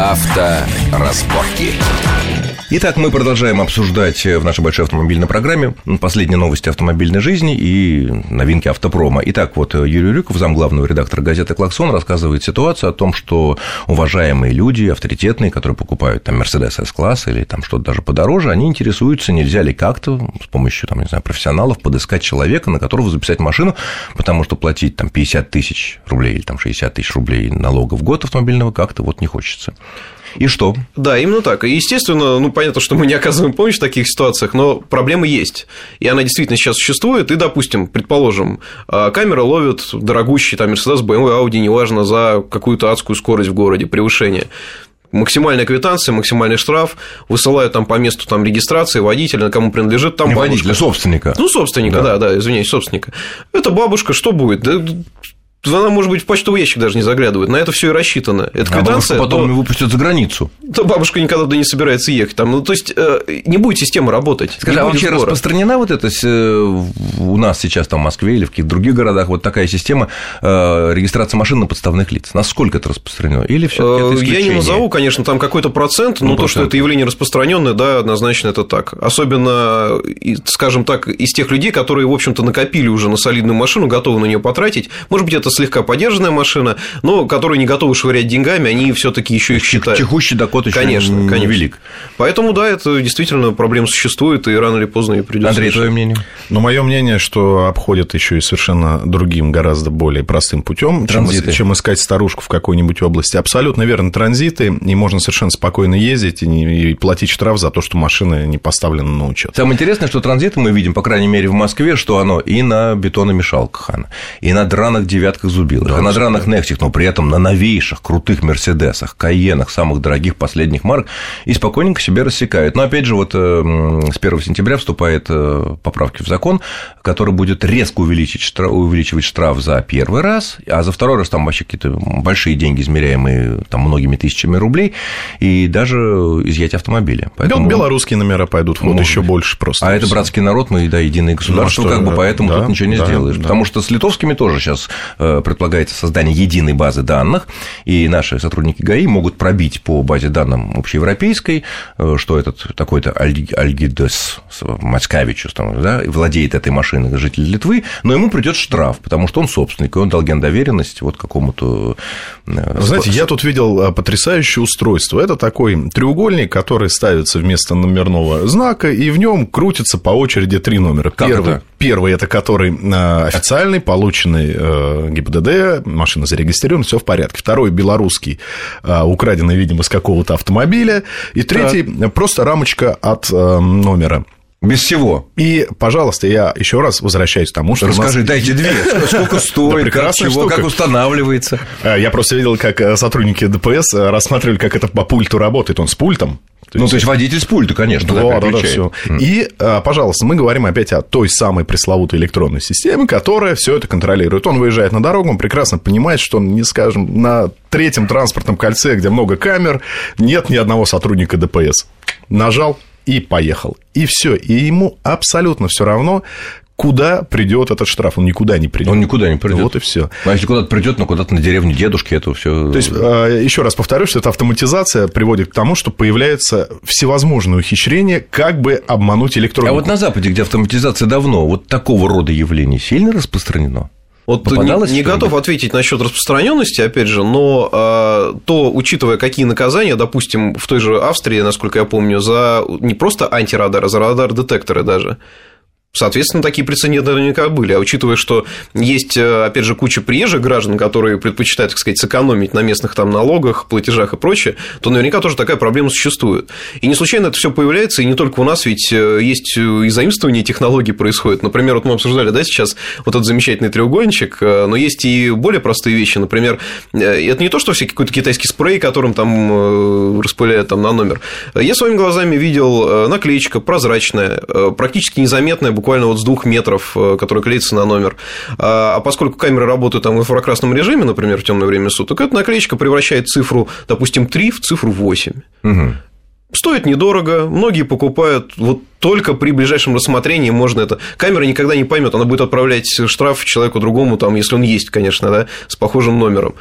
Авторазборки. Итак, мы продолжаем обсуждать в нашей большой автомобильной программе последние новости автомобильной жизни и новинки автопрома. Итак, вот Юрий Рюков, замглавного редактора газеты «Клаксон», рассказывает ситуацию о том, что уважаемые люди, авторитетные, которые покупают там Мерседес S-класс или там что-то даже подороже, они интересуются, нельзя ли как-то с помощью, там, не знаю, профессионалов подыскать человека, на которого записать машину, потому что платить там 50 тысяч рублей или там 60 тысяч рублей налога в год автомобильного как-то вот не хочется. И что? Да, именно так. И, естественно, ну, понятно, что мы не оказываем помощь в таких ситуациях, но проблема есть. И она действительно сейчас существует. И, допустим, предположим, а, камера ловит дорогущий там Mercedes, BMW, Audi, неважно, за какую-то адскую скорость в городе, превышение максимальная квитанция, максимальный штраф, высылают там по месту там, регистрации водителя, кому принадлежит там Не бабушка. водителя, собственника. Ну, собственника, да. да, да, извиняюсь, собственника. Это бабушка, что будет? Да, она, может быть, в почтовый ящик даже не заглядывает. На это все и рассчитано. Это А квитанция. бабушку потом то- выпустят за границу. то бабушка никогда туда не собирается ехать. Там, ну, то есть, э, не будет система работать. Скажи, а вообще сбора. распространена вот эта э, у нас сейчас там в Москве или в каких-то других городах вот такая система э, регистрации машин на подставных лиц? Насколько это распространено? Или все Я не назову, конечно, там какой-то процент, но Ну, то, что процент. это явление распространенное, да, однозначно это так. Особенно, скажем так, из тех людей, которые, в общем-то, накопили уже на солидную машину, готовы на нее потратить. Может быть, это слегка подержанная машина, но которые не готовы швырять деньгами, они все-таки еще их считают. Чихущий доход еще Конечно, не конечно. велик. Поэтому, да, это действительно проблема существует, и рано или поздно ее придется Андрей, решать. твое мнение? Но мое мнение, что обходят еще и совершенно другим, гораздо более простым путем, чем, Транзиты. чем искать старушку в какой-нибудь области. Абсолютно верно, транзиты, и можно совершенно спокойно ездить и, не- и платить штраф за то, что машина не поставлена на учет. Самое интересное, что транзит мы видим, по крайней мере, в Москве, что оно и на бетономешалках, оно, и на драных девятках зубилах, и на драных нексих, но при этом на новейших, крутых Мерседесах, Каенах, самых дорогих последних марок, и спокойненько себе рассекают. Но, опять же, вот э, м, с 1 сентября вступает э, поправки в закон, который будет резко увеличить штраф, увеличивать штраф за первый раз, а за второй раз там вообще какие-то большие деньги, измеряемые там многими тысячами рублей, и даже изъятие автомобиля. Бел- Белорусские номера пойдут в ход Может еще быть. больше просто. А это братский народ, мы, да, единое государство, что, как бы, да, поэтому да, тут ничего не да, сделаешь. да. Потому что с литовскими тоже сейчас предполагается создание единой базы данных, и наши сотрудники ГАИ могут пробить по базе данным общеевропейской, э, что этот такой-то Альги- Альгидес Мацкавичус там, да, владеет этой машиной житель Литвы, но ему придет штраф, потому что он собственник, и он дал гендоверенность вот какому-то... э, Знаете, я тут видел потрясающее устройство. Это такой треугольник, который ставится вместо номерного знака, и в нем крутится по очереди три номера. Как первый, это? Первый это который а, официальный, полученный э, ГИБДД, машина зарегистрирована, все в порядке. Второй белорусский, а, украденный, видимо, с какого-то автомобиля. И третий просто рамочка от э, номера. Без всего. И, пожалуйста, я еще раз возвращаюсь к тому, что у нас- Расскажи, дайте две. Сколько стоит, как, прекрасная чего, штука. как устанавливается. Э, Я просто видел, как э, сотрудники ДПС э, рассматривали, как это по пульту работает. Он с пультом. Ну, то есть водитель с пульта, конечно, да, Да, да, да, все. И, э, пожалуйста, мы говорим опять о той самой пресловутой электронной системе, которая все это контролирует. Он выезжает на дорогу, он прекрасно понимает, что, он, не скажем, на третьем транспортном кольце, где много камер, нет ни одного сотрудника ДПС. Нажал и поехал. И все. И ему абсолютно все равно, куда придет этот штраф. Он никуда не придет. Он никуда не придет. Вот и все. А если куда-то придет, ну куда-то на деревню дедушки, это все. То есть, э, еще раз повторюсь, что эта автоматизация приводит к тому, что появляется всевозможные ухищрения, как бы обмануть А электронику. вот на Западе, где автоматизация давно, вот такого рода явление сильно распространено? Вот Попадалось не, не готов ответить насчет распространенности, опять же, но э, то, учитывая, какие наказания, допустим, в той же Австрии, насколько я помню, за не просто антирадар, а за радар-детекторы даже. Соответственно, такие прецеденты наверняка были. А учитывая, что есть, э, опять же, куча приезжих граждан, которые предпочитают, так сказать, сэкономить на местных там налогах, платежах и прочее, то наверняка тоже такая проблема существует. И не случайно это все появляется, и не только у нас, ведь э, есть и заимствование технологий происходит. Например, вот мы обсуждали, да, сейчас вот этот замечательный треугольничек, э, но есть и более простые вещи. Например, э, это не то, что всякий какой-то китайский спрей, которым там э, распыляют там на номер. Я своими глазами видел э, наклеечка прозрачная, э, практически незаметная, буквально вот с двух метров, э, которая клеится на номер. А а поскольку камеры работают там в инфракрасном режиме, например, в темное время суток, эта наклеечка превращает цифру, допустим, 3 в цифру 8. Мгм. Стоит недорого, многие покупают вот только при ближайшем рассмотрении можно это... Камера никогда не поймет, она будет отправлять штраф человеку другому, там, если он есть, конечно, да, с похожим номером.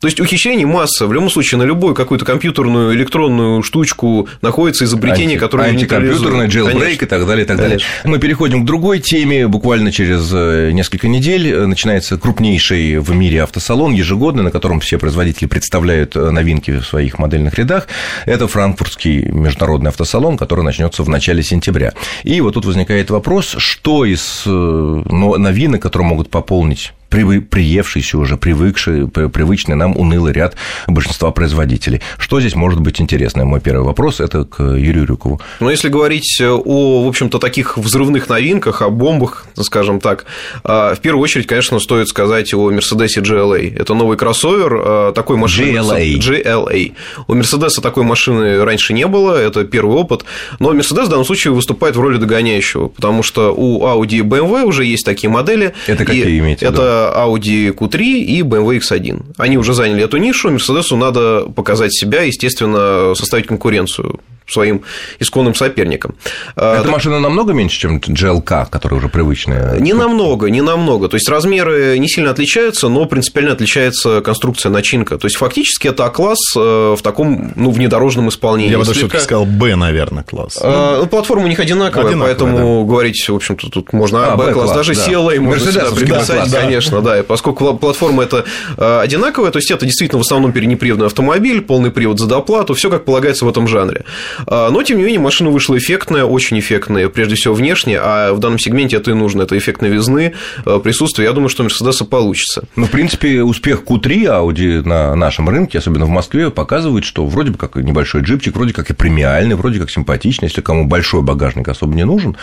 То есть ухищрений масса. В любом случае, на любую какую-то компьютерную, электронную штучку находится изобретение, Анти, которое Антикомпьютерный, jailbreak и так далее, и так далее. Мы переходим к другой теме. Буквально через э, несколько недель э, начинается крупнейший в мире автосалон ежегодно, на котором все производители представляют э, новинки в своих модельных рядах. Это франкфуртский международный автосалон, который начнется в начале сентября. И вот тут возникает вопрос, что из новинок, которые могут пополнить приевшийся уже, привыкший, привычный нам унылый ряд большинства производителей. Что здесь может быть интересно? Мой первый вопрос – это к Юрию Рюкову. Ну, если говорить о, в общем-то, таких взрывных новинках, о бомбах, скажем так, а, в первую очередь, конечно, стоит сказать о Mercedes GLA. Это новый кроссовер а, такой машины. GLA. GLA. У Mercedes такой машины раньше не было, это первый опыт, но Mercedes в данном случае выступает в роли догоняющего, потому что у Audi и BMW уже есть такие модели. Это какие имеете? Это Audi Q3 и BMW X1. Они уже заняли эту нишу, Мерседесу надо показать себя, естественно, составить конкуренцию своим исконным соперникам. А, Эта так... машина намного меньше, чем GLK, которая уже привычная? Не намного, не намного. То есть размеры не сильно отличаются, но принципиально отличается конструкция, начинка. То есть фактически это А-класс э, в таком ну, внедорожном исполнении. Я бы даже все-таки сказал Б, наверное, класс. А, ну, платформа у них одинаковая, одинаковая поэтому да. говорить, в общем-то, тут можно А, Б-класс. Даже да. CLA можно сюда приписать, да. конечно, да. И поскольку платформа это э, одинаковая, то есть это действительно в основном переднеприводный автомобиль, полный привод за доплату, все как полагается в этом жанре. А, но, тем не менее, машина вышла эффектная, очень эффектная, прежде всего внешне, а в данном сегменте это и нужно, это эффект новизны, э, присутствие. Я думаю, что у Мерседеса получится. Ну, в принципе, успех Q3 Audi на нашем рынке, особенно в Москве, показывает, что вроде бы как небольшой джипчик, вроде как и премиальный, вроде как симпатичный, если кому большой багажник особо не нужен.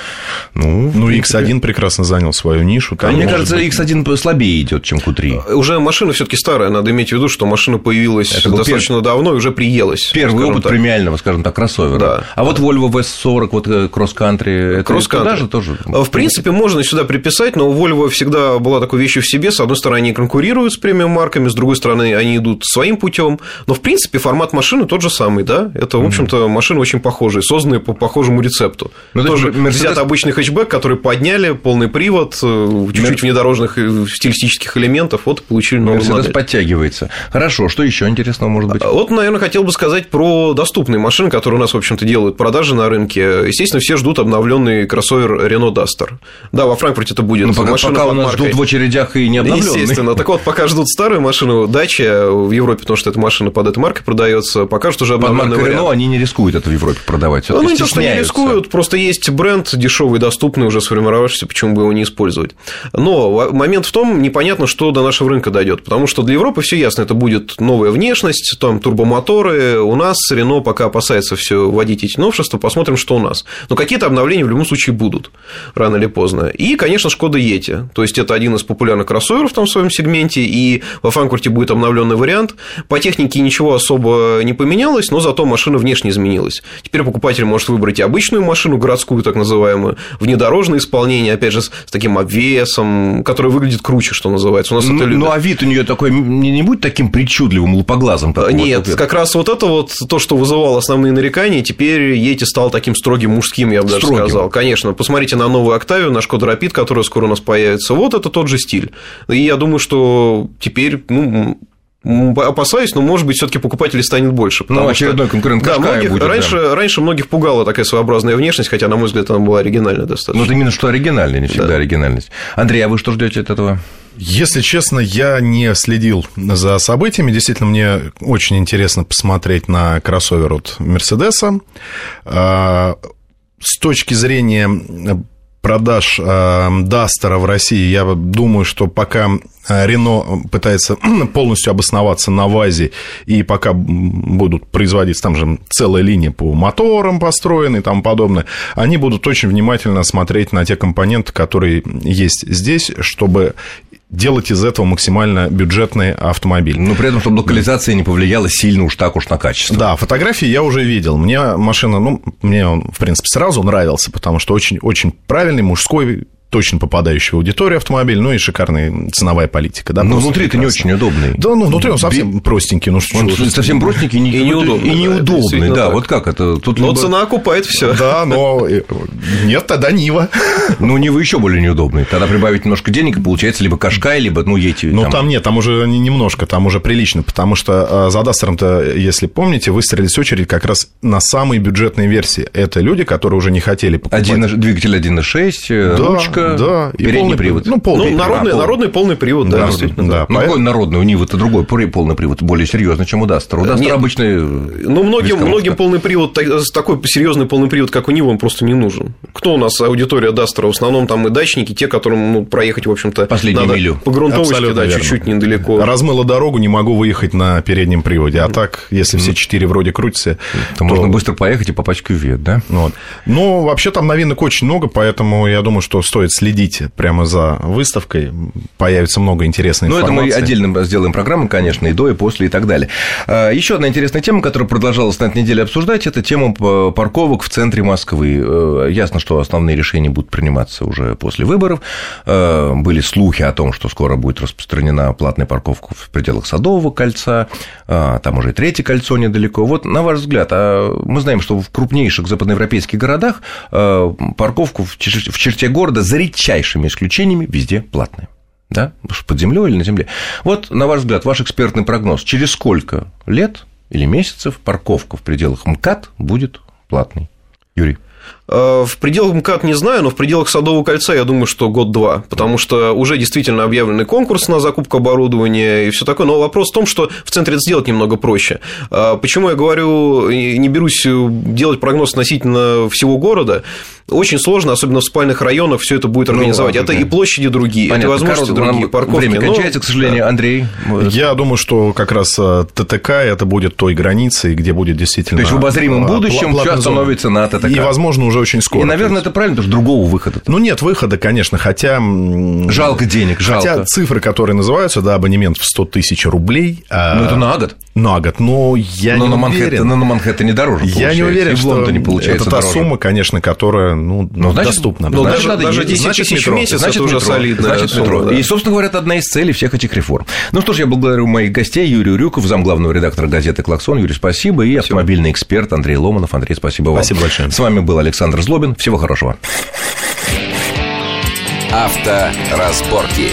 Ну, ну X1 прекрасно занял свою нишу. Там, мне кажется, быть... X1 слабее идет, чем Q3. Э, уже машина все таки старая, надо иметь в виду, что машина появилась это достаточно пер... давно и уже приелась. Первый опыт так. премиального, скажем так, кроссовера. Да. А вот Volvo V40, вот э, кросс-кантри, это кросс же тоже? В принципе, можно сюда приписать, но у Volvo всегда была такой вещью в себе. С одной стороны, они конкурируют с премиум-марками, с другой стороны, они идут своим путем. Но, в принципе, формат машины тот же самый, да? Это, в общем-то, машины очень похожие, созданные по похожему рецепту. Но ну, тоже Mercedes... взят обычный хэтчбэк, который подняли, полный привод, э, чуть-чуть внедорожных э, стилистических элементов, вот получили новую Mercedes подтягивается. Хорошо, что еще интересного может быть? Вот, наверное, хотел бы сказать про доступные машины, которые у нас, в общем-то, делают продажи на рынке. Естественно, все ждут обновленный кроссовер Renault Duster. Да, во Франкфурте это будет ну, пока, машина пока у нас маркой. ждут в очередях и не обновленный. Естественно. Так вот, пока ждут старую машину, Дача в Европе, потому что эта машина под этой маркой продается, пока что уже обновленный Под Renault они не рискуют это в Европе продавать. Ну, не то, что не рискуют, просто есть бренд дешевый, доступный, уже сформировавшийся, почему бы его не использовать. Но момент в том, непонятно, что до нашего рынка дойдет, потому что для Европы все ясно, это будет новая внешность, там турбомоторы, у нас Renault пока опасается все вводить эти новшества, посмотрим, что у нас. Но какие-то обновления в любом случае будут, рано или поздно. И, конечно, Шкода Yeti. То есть, это один из популярных кроссоверов там в своем сегменте, и во Франкфурте будет обновленный вариант. По технике ничего особо не поменялось, но зато машина внешне изменилась. Теперь покупатель может выбрать и обычную машину, городскую так называемую, внедорожное исполнение, опять же, с таким обвесом, который выглядит круче, что называется. У нас ну, это любят. Ну, а вид у нее такой не, не будет таким причудливым, лупоглазым? Как Нет, вот как раз вот это вот то, что вызывало основные нарекания, теперь Yeti стал таким строгим мужским, я бы даже Строгим. сказал. Конечно, посмотрите на новую Октавию, на Шкода Rapid, которая скоро у нас появится. Вот это тот же стиль. И я думаю, что теперь, ну, опасаюсь, но, может быть, все таки покупателей станет больше. Ну, очередной что, конкурент да, многих, будет. Раньше, да. раньше многих пугала такая своеобразная внешность, хотя, на мой взгляд, она была оригинальная достаточно. Ну, вот именно что оригинальная, не всегда да. оригинальность. Андрей, а вы что ждете от этого? Если честно, я не следил за событиями. Действительно, мне очень интересно посмотреть на кроссовер от Мерседеса. А, с точки зрения продаж Дастера в России, я думаю, что пока Рено пытается полностью обосноваться на ВАЗе, и пока будут производиться, там же целая линия по моторам построены и тому подобное, они будут очень внимательно смотреть на те компоненты, которые есть здесь, чтобы делать из этого максимально бюджетный автомобиль. Но при этом, чтобы локализация не повлияла сильно уж так уж на качество. Да, фотографии я уже видел. Мне машина, ну, мне он, в принципе, сразу нравился, потому что очень, очень правильный мужской точно попадающий в аудиторию автомобиль, ну и шикарная ценовая политика. Да, Но просто внутри это не очень удобный. Да, ну внутри он совсем простенький, ну что Он вы. совсем простенький и, не- И неудобный, И да, неудобный, да. так. Вот как это? Тут Но либо- цена окупает все. Да, но э, нет, тогда Нива. Ну, Нива еще более неудобный. Тогда прибавить немножко денег, и получается либо Кашкай, либо, ну, едете Ну, там. там нет, там уже не- немножко, там уже прилично, потому что э, за Дастером-то, если помните, выстроились очередь как раз на самые бюджетные версии. Это люди, которые уже не хотели покупать. Один, двигатель 1.6, э, Да, ручка, да, и передний полный- привод. Ну, полный Ну, привод. народный, пол- народный полный привод, да, Да, действительно. да. Ну, поэтому- какой народный? У Нивы-то другой при- полный привод, более серьезный, чем у Дастера. У Дастера Нет. обычный... Ну, многим, многим полный привод, так- такой серьезный полный привод, как у него, он просто не нужен. Кто у нас аудитория Дастера? В основном там и дачники, те, которым ну, проехать, в общем-то, Последнюю надо милю. по грунтовочке, Абсолютно да, чуть-чуть недалеко. Размыло дорогу, не могу выехать на переднем приводе. А так, если все четыре вроде крутятся, То можно быстро поехать и попасть в кювет, да? Вот. Ну, вообще там новинок очень много, поэтому я думаю, что стоит следить прямо за выставкой. Появится много интересной Ну, это информации. мы отдельно сделаем программу, конечно, и до, и после, и так далее. Еще одна интересная тема, которая продолжалась на этой неделе обсуждать, это тема парковок в центре Москвы. Э, Ясно, что основные решения будут приниматься уже после выборов. Э, Были слухи о том, что скоро будет распространена платная парковка в пределах Садового кольца, а, там уже и третье кольцо недалеко. Вот, на ваш взгляд, а мы знаем, что в крупнейших западноевропейских городах э, парковку в черте города за редчайшими исключениями везде платная да, под землей или на земле. Вот, на ваш взгляд, ваш экспертный прогноз, через сколько лет или месяцев парковка в пределах МКАД будет платной? Юрий. Э, В пределах МКАД не знаю, но в пределах Садового кольца я думаю, что год-два, потому что уже действительно объявленный конкурс на закупку оборудования и все такое. Но вопрос в том, что в центре это сделать немного проще. Э, Почему я говорю, не берусь делать прогноз относительно всего города? Очень сложно, особенно в спальных районах, все это будет организовать. это и площади другие, это Понятно, возможности коротко, другие, парковки. Время но- кончается, к сожалению. Андрей. Я думаю, что как раз э, ТТК это будет той границей, где будет действительно... То есть в обозримом э, будущем зона. остановится на ТТК. И, возможно, уже очень скоро. И, наверное, это правильно, потому что другого выхода. Ну, нет выхода, конечно, хотя... Жалко денег, жалко. Хотя цифры, которые называются, да, абонемент в 100 тысяч рублей... а, Ну, это на год. На год, но я но не на Манхэттене, уверен. но на Манхэттене дороже Я не уверен, и в что Лондоне получается это та дороже. сумма, конечно, которая ну, Ну, значит, доступна. ну, да. даже- надо даже ездить. 10 Значит, тысяч в метро. месяц Значит, это уже метро. солидная Значит, сумма, метро. да. И, собственно говоря, это одна из целей всех этих реформ. Ну что ж, я благодарю моих гостей. Юрий Рюков, замглавного редактора газеты «Клаксон». Юрий, спасибо. И автомобильный эксперт Андрей Ломанов. Андрей, спасибо вам. Спасибо большое. С вами был Александр Злобин. Всего хорошего. Авторазборки.